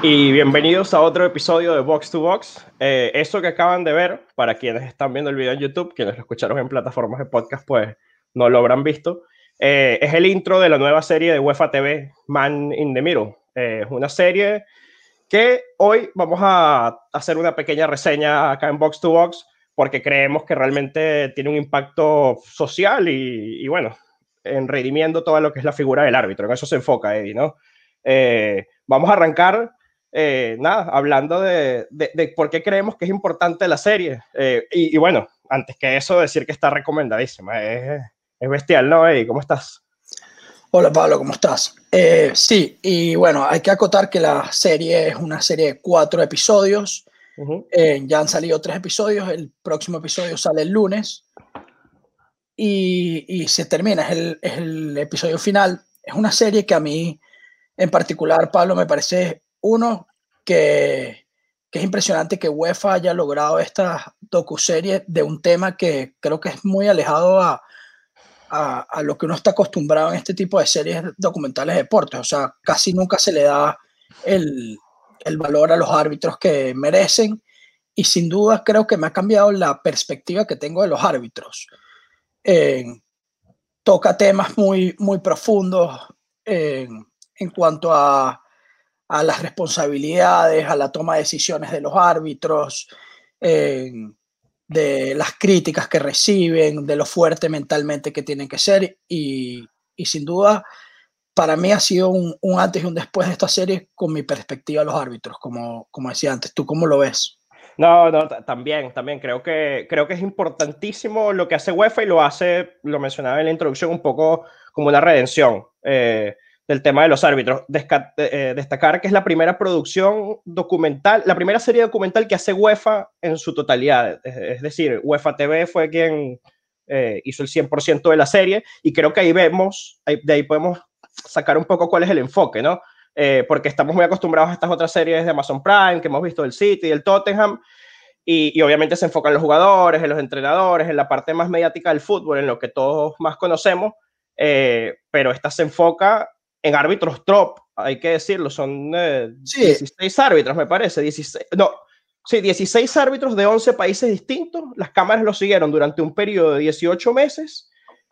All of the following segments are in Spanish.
Y bienvenidos a otro episodio de Box to Box. Eh, eso que acaban de ver, para quienes están viendo el video en YouTube, quienes lo escucharon en plataformas de podcast, pues no lo habrán visto. Eh, es el intro de la nueva serie de UEFA TV, Man in the Middle. Eh, es una serie que hoy vamos a hacer una pequeña reseña acá en Box to Box porque creemos que realmente tiene un impacto social y, y bueno, en redimiendo todo lo que es la figura del árbitro. En eso se enfoca Eddie, ¿no? Eh, vamos a arrancar, eh, nada, hablando de, de, de, por qué creemos que es importante la serie. Eh, y, y, bueno, antes que eso, decir que está recomendadísima. Es, es bestial, ¿no, Eddie? ¿Cómo estás? Hola Pablo, ¿cómo estás? Eh, sí, y bueno, hay que acotar que la serie es una serie de cuatro episodios. Uh -huh. ya han salido tres episodios, el próximo episodio sale el lunes y, y se termina, es el, es el, episodio final. Es una serie que a mí en particular, Pablo, me parece uno que, es impresionante que UEFA haya logrado esta docuserie de un tema que creo que es muy alejado a, a, lo que uno está acostumbrado en este tipo de series documentales de deportes. O sea, casi nunca se le da el, el valor a los árbitros que merecen y sin duda creo que me ha cambiado la perspectiva que tengo de los árbitros. Eh, toca temas muy, muy profundos en cuanto a, a, las responsabilidades, a la toma de decisiones de los árbitros, eh, de las críticas que reciben, de lo fuerte mentalmente que tienen que ser y, y sin duda para mí ha sido un, antes y un después de esta serie con mi perspectiva de los árbitros, como, como decía antes. ¿Tú cómo lo ves? No, no, también, también creo que, creo que es importantísimo lo que hace UEFA y lo hace, lo mencionaba en la introducción, un poco como una redención eh, del tema de los árbitros. Eh, destacar que es la primera producción documental, la primera serie documental que hace UEFA en su totalidad. Es, decir, UEFA TV fue quien eh, hizo el 100% de la serie y creo que ahí vemos, de ahí podemos sacar un poco cuál es el enfoque, ¿no? Eh, porque estamos muy acostumbrados a estas otras series de Amazon Prime que hemos visto del City, del Tottenham, y, y, obviamente se enfocan en los jugadores, en los entrenadores, en la parte más mediática del fútbol, en lo que todos más conocemos, pero esta se enfoca en árbitros top, hay que decirlo, son eh, sí. 16 árbitros, me parece, 16, no, sí, 16 árbitros de 11 países distintos, las cámaras lo siguieron durante un periodo de 18 meses,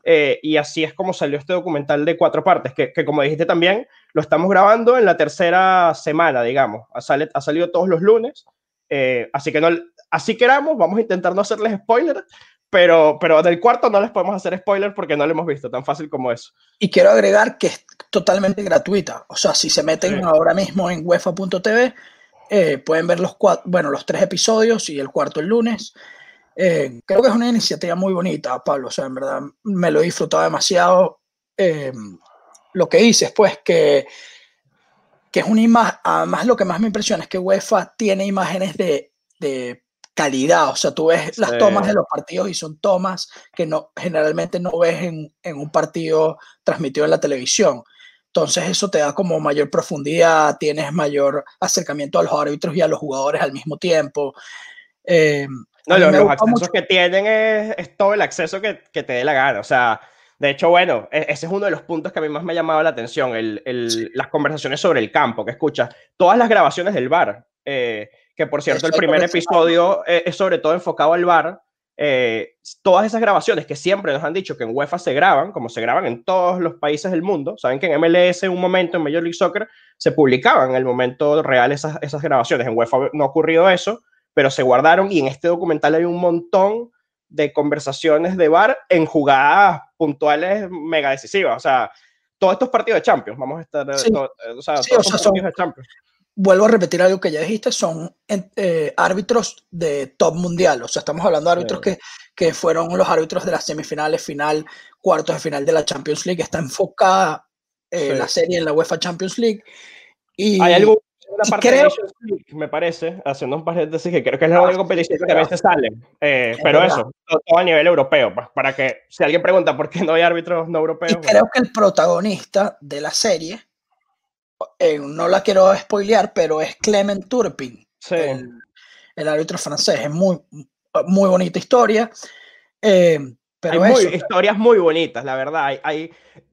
eh, y así es como salió este documental de cuatro partes, que, que, como dijiste también, lo estamos grabando en la tercera semana, digamos. Ha, sale, ha salido todos los lunes. Eh, así que no, así queramos, vamos a intentar no hacerles spoilers, pero, pero del cuarto no les podemos hacer spoilers porque no lo hemos visto, tan fácil como eso. Y quiero agregar que es totalmente gratuita. O sea, si se meten sí. ahora mismo en UEFA.tv, eh, pueden ver los, cuatro, bueno, los tres episodios y el cuarto el lunes. Eh, creo que es una iniciativa muy bonita, Pablo. O sea, en verdad me lo he disfrutado demasiado. Eh, lo que dices, pues, que, que es una imagen. Además, lo que más me impresiona es que UEFA tiene imágenes de, de calidad. O sea, tú ves las sí. tomas de los partidos y son tomas que no, generalmente no ves en, en un partido transmitido en la televisión. Entonces eso te da como mayor profundidad, tienes mayor acercamiento a los árbitros y a los jugadores al mismo tiempo. Eh, no, los, los accesos mucho. que tienen es, es, todo el acceso que, que, te dé la gana. O sea, de hecho, bueno, e, ese es uno de los puntos que a mí más me ha llamado la atención, el, el, sí. las conversaciones sobre el campo, que escuchas todas las grabaciones del bar, eh, que por cierto, el primer episodio eh, es sobre todo enfocado al bar. Eh, todas esas grabaciones que siempre nos han dicho que en UEFA se graban, como se graban en todos los países del mundo, saben que en MLS en un momento, en Major League Soccer, se publicaban en el momento real esas, esas grabaciones. En UEFA no ha ocurrido eso, pero se guardaron y en este documental hay un montón de conversaciones de bar en jugadas puntuales mega decisivas. O sea, todos estos partidos de Champions, vamos a estar, sí. todo, o sea, sí, todos o sea, son, de Champions. Vuelvo a repetir algo que ya dijiste, son eh, árbitros de top mundial, o sea, estamos hablando de árbitros sí. que, que fueron los árbitros de las semifinales, final, cuartos de final de la Champions League, está enfocada eh, sí. la serie en la UEFA Champions League. Y, ¿Hay una parte creo, de me parece, haciendo un paréntesis, que creo que es la única competición que también se sale. Eh, pero verdad. eso, todo, todo, a nivel europeo, pues, para que si alguien pregunta por qué no hay árbitros no europeos. Y creo que el protagonista de la serie, eh, no la quiero spoilear, pero es Clement Turpin, sí. el, el, árbitro francés. Es muy, muy bonita historia. Eh, pero hay eso, muy, historias muy bonitas, la verdad. Hay, hay,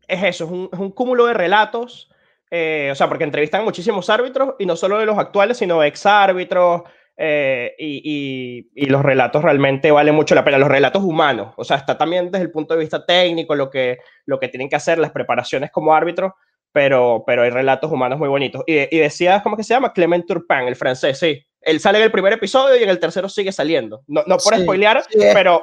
es eso, es un, es un cúmulo de relatos eh, o sea, porque entrevistan muchísimos árbitros y no solo de los actuales, sino ex árbitros. Eh, y, y, los relatos realmente valen mucho la pena, los relatos humanos, o sea, está también desde el punto de vista técnico, lo que, lo que tienen que hacer, las preparaciones como árbitros, pero, pero hay relatos humanos muy bonitos. Y, y decías, ¿cómo que se llama? Clement Turpin, el francés, sí. Él sale en el primer episodio y en el tercero sigue saliendo. No, no por spoilear, pero...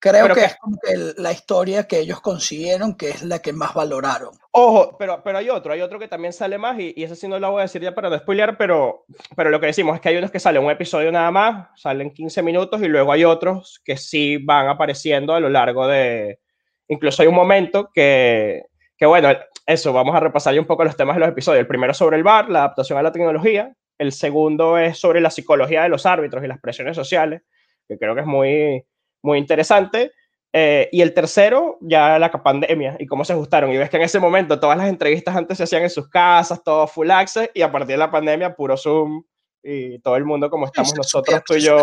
Creo que, es como que la historia que ellos consiguieron, que es la que más valoraron. Ojo, pero, pero hay otro, hay otro que también sale más, y, y ese sí no lo voy a decir ya para no spoilear, pero, pero lo que decimos es que hay unos que salen un episodio nada más, salen 15 minutos, y luego hay otros que sí van apareciendo a lo largo de... Incluso hay un momento que, que bueno, eso, vamos a repasar ya un poco los temas de los episodios. El primero sobre el bar, la adaptación a la tecnología. El segundo es sobre la psicología de los árbitros y las presiones sociales, que creo que es muy muy interesante. Eh, y el tercero, ya la pandemia y cómo se ajustaron. Y ves que en ese momento todas las entrevistas antes se hacían en sus casas, todo full access, y a partir de la pandemia, puro Zoom y todo el mundo como estamos nosotros, tú y yo.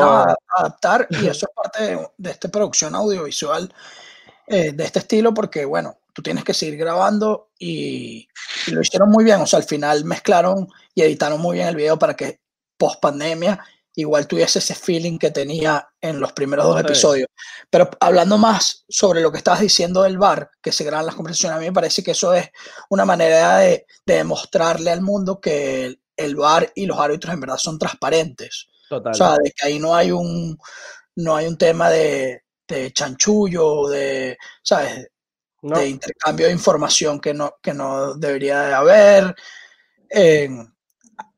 Adaptar, y eso es parte de, esta producción audiovisual eh, de este estilo, porque bueno, tú tienes que seguir grabando y, y, lo hicieron muy bien. O sea, al final mezclaron y editaron muy bien el video para que post pandemia igual tuviese ese feeling que tenía en los primeros dos episodios. Pero hablando más sobre lo que estabas diciendo del bar, que se graban las conversaciones, a mí me parece que eso es una manera de, demostrarle al mundo que el, bar y los árbitros en verdad son transparentes. Total. O sea, de que ahí no hay un, no hay un tema de, de chanchullo, de, ¿sabes? De intercambio de información que no, que no debería de haber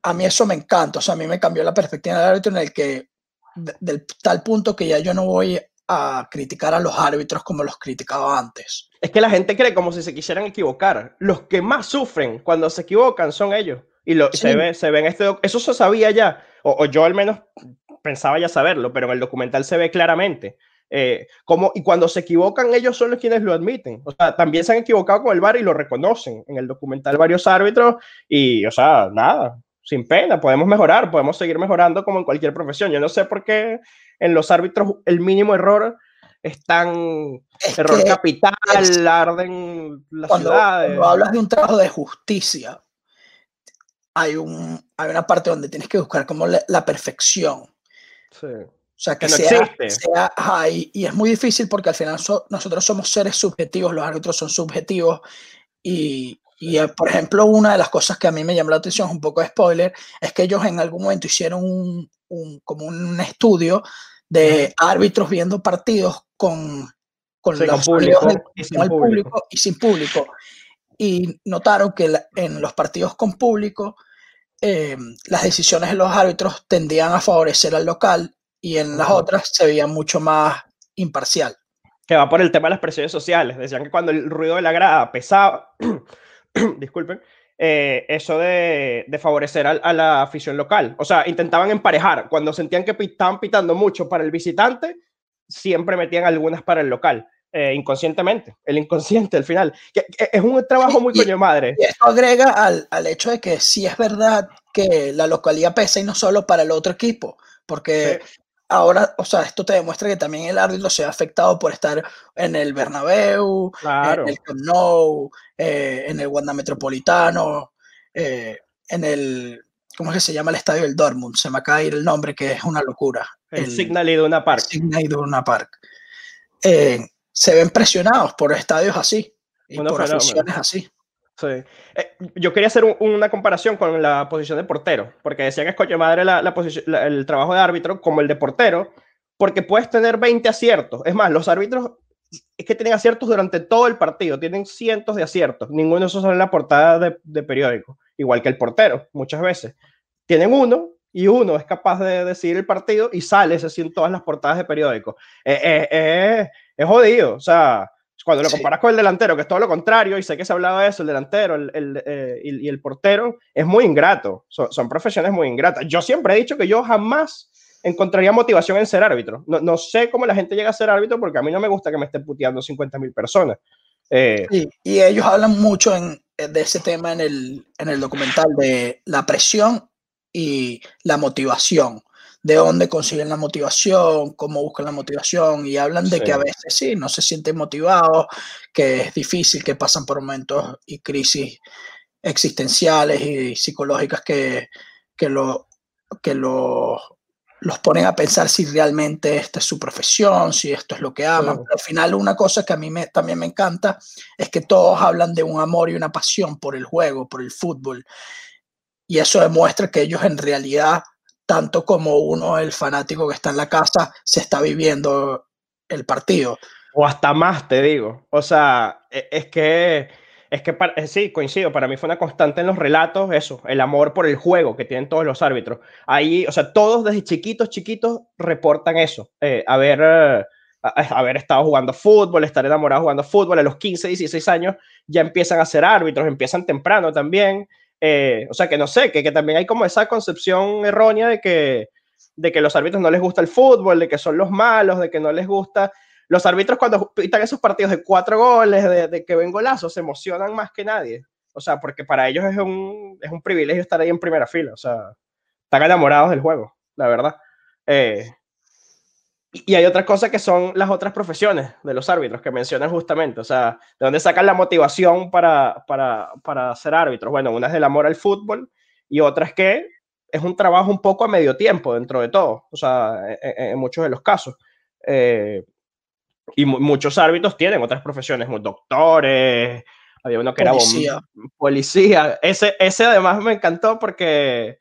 a mí eso me encanta, o sea, a mí me cambió la perspectiva del árbitro en el que, del tal punto que ya yo no voy a criticar a los árbitros como los criticaba antes. Es que la gente cree como si se quisieran equivocar. Los que más sufren cuando se equivocan son ellos. Y lo, se, ve, se ve en este Eso se sabía ya, o, yo al menos pensaba ya saberlo, pero en el documental se ve claramente. Eh, como, y cuando se equivocan, ellos son los quienes lo admiten. O sea, también se han equivocado con el VAR y lo reconocen en el documental varios árbitros. Y, o sea, nada, sin pena, podemos mejorar, podemos seguir mejorando como en cualquier profesión. Yo no sé por qué en los árbitros el mínimo error es tan error capital, arden las cuando, ciudades. Cuando hablas de un trabajo de justicia, hay, un, hay una parte donde tienes que buscar como la, perfección. Sí. O sea, que, sea, sea y es muy difícil porque al final nosotros somos seres subjetivos, los árbitros son subjetivos y, y, eh, por ejemplo, una de las cosas que a mí me llamó la atención, un poco de spoiler, es que ellos en algún momento hicieron un, un como un estudio de árbitros viendo partidos con, con, los público, y sin el público. y sin público. Y notaron que en los partidos con público, eh, las decisiones de los árbitros tendían a favorecer al local y en las otras se veía mucho más imparcial. Que va por el tema de las presiones sociales. Decían que cuando el ruido de la grada pesaba, disculpen, eh, eso de, favorecer a, la afición local. O sea, intentaban emparejar. Cuando sentían que estaban pitando mucho para el visitante, siempre metían algunas para el local. Eh, inconscientemente, el inconsciente al final. Que, es un trabajo muy coño madre. Y esto agrega al, al, hecho de que sí es verdad que la localidad pesa y no solo para el otro equipo, porque ahora, o sea, esto te demuestra que también el árbitro se ha afectado por estar en el Bernabéu, en el Camp Nou, eh, en el Wanda Metropolitano, eh, en el, ¿cómo es que se llama el estadio del Dortmund? Se me acaba de ir el nombre, que es una locura. El, el Signal Iduna Park. Signal Iduna Park. Eh, se ven presionados por estadios así y por aficiones así. Sí. Eh, yo quería hacer una comparación con la posición de portero, porque decía que es coño madre la, la el trabajo de árbitro como el de portero, porque puedes tener 20 aciertos. Es más, los árbitros es que tienen aciertos durante todo el partido, tienen cientos de aciertos. Ninguno de esos sale en la portada de, de, periódico, igual que el portero, muchas veces. Tienen uno y uno es capaz de decidir el partido y sale ese en todas las portadas de periódico. Eh, eh, eh, es jodido, o sea cuando lo comparas con el delantero, que es todo lo contrario, y sé que se ha hablado de eso, el delantero el, el, eh, y, el portero, es muy ingrato. son profesiones muy ingratas. Yo siempre he dicho que yo jamás encontraría motivación en ser árbitro. No, no, sé cómo la gente llega a ser árbitro porque a mí no me gusta que me estén puteando 50 mil personas. Eh, y ellos hablan mucho en, de ese tema en el, en el documental, de la presión y la motivación de dónde consiguen la motivación, cómo buscan la motivación y hablan de que a veces sí, no se sienten motivados, que es difícil, que pasan por momentos y crisis existenciales y psicológicas que, que, lo, que lo, los ponen a pensar si realmente esta es su profesión, si esto es lo que aman. al final una cosa que a mí me, también me encanta es que todos hablan de un amor y una pasión por el juego, por el fútbol. Y eso demuestra que ellos en realidad, tanto como uno, el fanático que está en la casa, se está viviendo el partido. O hasta más, te digo. O sea, e, es que es que eh, sí, coincido, para mí fue una constante en los relatos eso, el amor por el juego que tienen todos los árbitros. Ahí, o sea, todos desde chiquitos, chiquitos reportan eso, eh, haber, eh, haber estado jugando fútbol, estar enamorado jugando fútbol, a los 15, 16 años ya empiezan a ser árbitros, empiezan temprano también. O sea, que no sé, que, que también hay como esa concepción errónea de que, de que los árbitros no les gusta el fútbol, de que son los malos, de que no les gusta los árbitros cuando pitan esos partidos de cuatro goles, de, que ven golazos, se emocionan más que nadie. O sea, porque para ellos es un, es un privilegio estar ahí en primera fila. O sea, están enamorados del juego, la verdad. Eh, y hay otras cosas que son las otras profesiones de los árbitros que mencionan justamente. O sea, de dónde sacan la motivación para, para, para ser árbitros. Bueno, una es el amor al fútbol y otra es que es un trabajo un poco a medio tiempo dentro de todo. O sea, en, muchos de los casos. Eh, y muchos árbitros tienen otras profesiones, como doctores, había uno que policía. era policía. Ese, ese además me encantó porque,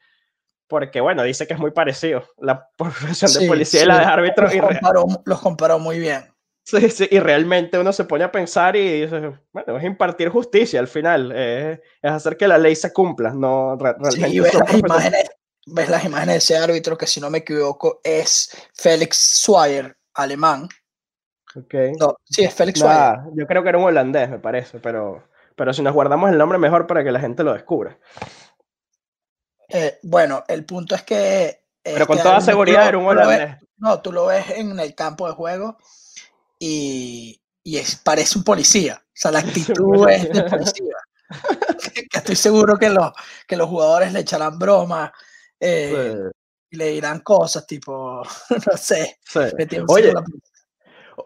porque, bueno, dice que es muy parecido la profesión de policía y la de árbitro. Los comparó, los comparó muy bien. Sí, sí, y realmente uno se pone a pensar y dice, bueno, es impartir justicia al final, es hacer que la ley se cumpla, no realmente. Sí, ves, las imágenes, ves las imágenes de ese árbitro que, si no me equivoco, es Félix Swire, alemán, Okay. No, sí, es Félix Yo creo que era un holandés, me parece, pero, pero si nos guardamos el nombre mejor para que la gente lo descubra. Eh, bueno, el punto es que... Pero con toda seguridad era un holandés. no, tú lo ves en el campo de juego y, y es, parece un policía. O sea, la actitud es de policía. que, estoy seguro que los, que los jugadores le echarán bromas eh, y le dirán cosas tipo, no sé. Oye,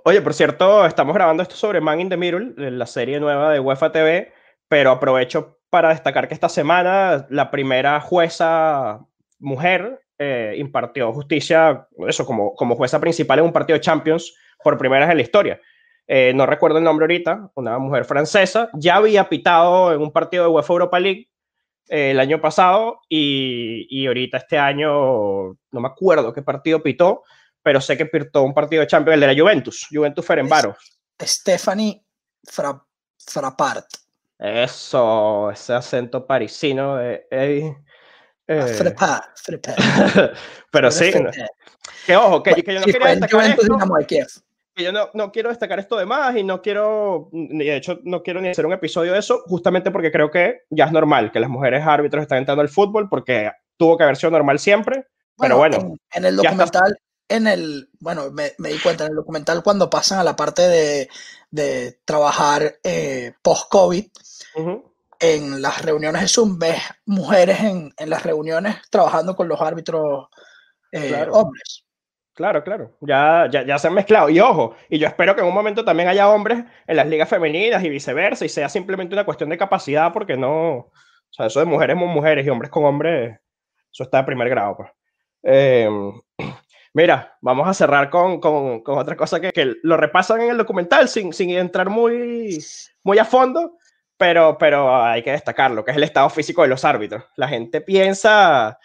Oye, por cierto, estamos grabando esto sobre Man in the Middle, la serie nueva de UEFA TV, pero aprovecho para destacar que esta semana la primera jueza mujer eh, impartió justicia, eso, como, como jueza principal en un partido de Champions por primera vez en la historia. Eh, no recuerdo el nombre ahorita, una mujer francesa, ya había pitado en un partido de UEFA Europa League eh, el año pasado y, y ahorita este año, no me acuerdo qué partido pitó, pero sé que pirtó un partido de Champions, el de la Juventus, Juventus Ferenbaro. Stephanie Fra, Frappart. Eso, ese acento parisino de eh, pero sí, que ojo, que, yo no quería destacar esto, que yo no, no, quiero destacar esto de más y no quiero, de hecho, no quiero ni hacer un episodio de eso, justamente porque creo que ya es normal que las mujeres árbitros estén entrando al fútbol, porque tuvo que haber sido normal siempre, pero bueno. En, el documental en el, bueno, me, di cuenta en el documental cuando pasan a la parte de, de trabajar eh, post-COVID, en las reuniones de Zoom ves mujeres en, en las reuniones trabajando con los árbitros eh, hombres. Claro, claro, ya, ya, ya se han mezclado. Y ojo, y yo espero que en un momento también haya hombres en las ligas femeninas y viceversa, y sea simplemente una cuestión de capacidad, porque no, o sea, eso de mujeres con mujeres y hombres con hombres, eso está de primer grado. Pues. Eh, Mira, vamos a cerrar con, con, con otra cosa que, que, lo repasan en el documental sin, sin entrar muy, muy a fondo, pero, pero hay que destacarlo, que es el estado físico de los árbitros. La gente piensa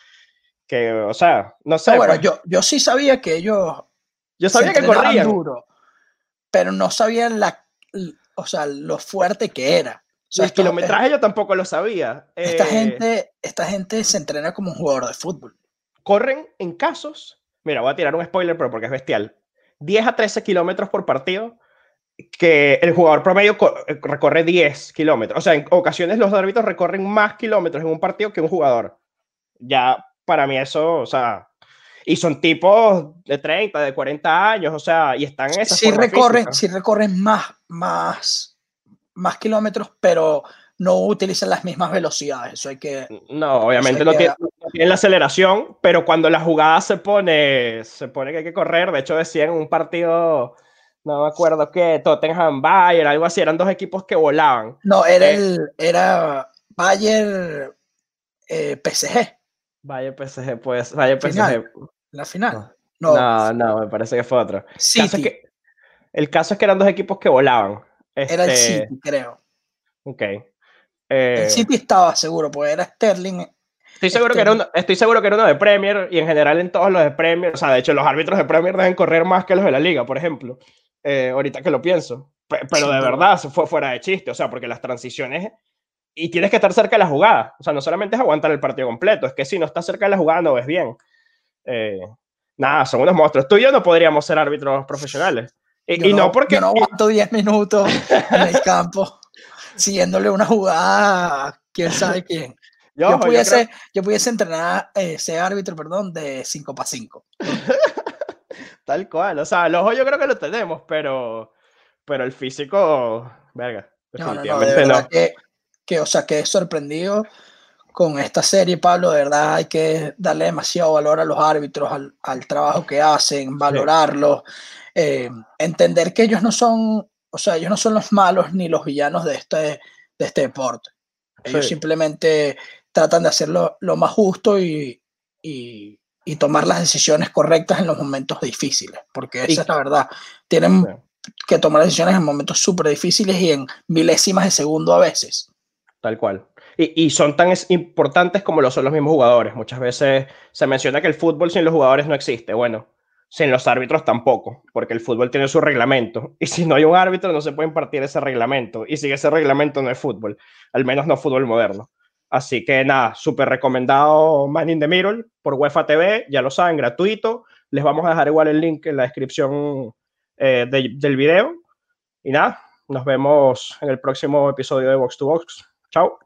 que, o sea, no sé. bueno, pues yo, yo sí sabía que ellos. Yo sabía que corrían. Duro, pero no sabía la, o sea, lo fuerte que era. O sea, el kilometraje yo tampoco lo sabía. Esta, eh, gente, esta gente se entrena como un jugador de fútbol. Corren en casos Mira, voy a tirar un spoiler, pero porque es bestial. 10 a 13 kilómetros por partido, que el jugador promedio eh, recorre 10 kilómetros. O sea, en ocasiones los árbitros recorren más kilómetros en un partido que un jugador. Ya para mí eso, o sea, y son tipos de 30, de 40 años, o sea, y están en esa sí recorren, sí recorren más, más, más kilómetros, pero no utilizan las mismas velocidades. Eso hay que. No, obviamente no, tiene, la aceleración, pero cuando la jugada se pone, se pone que hay que correr. De hecho, decían en un partido, no me acuerdo qué, Tottenham Bayern, algo así, eran dos equipos que volaban. No, era eh, el. Era Bayern eh, PSG. Bayern PSG, pues. Bayern PSG. La final. No. no. me parece que fue otro. Sí. El caso es que eran dos equipos que volaban. Era el este, City, creo. Ok. el eh, City estaba seguro, porque era Sterling. Estoy seguro, que era uno, estoy seguro que era uno de Premier y en general en todos los de Premier, o sea, de hecho los árbitros de Premier deben correr más que los de la liga, por ejemplo, eh, ahorita que lo pienso. Pero de verdad, fue fuera de chiste, o sea, porque las transiciones y tienes que estar cerca de la jugada. O sea, no solamente es aguantar el partido completo, es que si no estás cerca de la jugada no ves bien. Eh, nada, son unos monstruos. Tú y yo no podríamos ser árbitros profesionales. Y, no, porque... Yo no aguanto 10 minutos en el campo siguiéndole una jugada quién sabe quién. Yo, pudiese, yo, pudiese entrenar ese árbitro, perdón, de 5 para 5. Tal cual. O sea, el ojo yo creo que lo tenemos, pero, pero el físico, verga. Definitivamente no. Que, que, o sea, que he sorprendido con esta serie, Pablo, de verdad hay que darle demasiado valor a los árbitros, al, al trabajo que hacen, valorarlos. Eh, entender que ellos no son, o sea, ellos no son los malos ni los villanos de este, de este deporte. Ellos simplemente tratan de hacerlo lo más justo y, y, y, tomar las decisiones correctas en los momentos difíciles, porque esa es la verdad. Tienen que tomar decisiones en momentos súper difíciles y en milésimas de segundo a veces. Tal cual. Y, y, son tan importantes como lo son los mismos jugadores. Muchas veces se menciona que el fútbol sin los jugadores no existe. Bueno, sin los árbitros tampoco, porque el fútbol tiene su reglamento. Y si no hay un árbitro, no se puede impartir ese reglamento. Y si ese reglamento no es fútbol, al menos no fútbol moderno. Así que nada, súper recomendado Man the Mirror por UEFA TV, ya lo saben, gratuito. Les vamos a dejar igual el link en la descripción eh, del video. Y nada, nos vemos en el próximo episodio de Box to Box. Chao.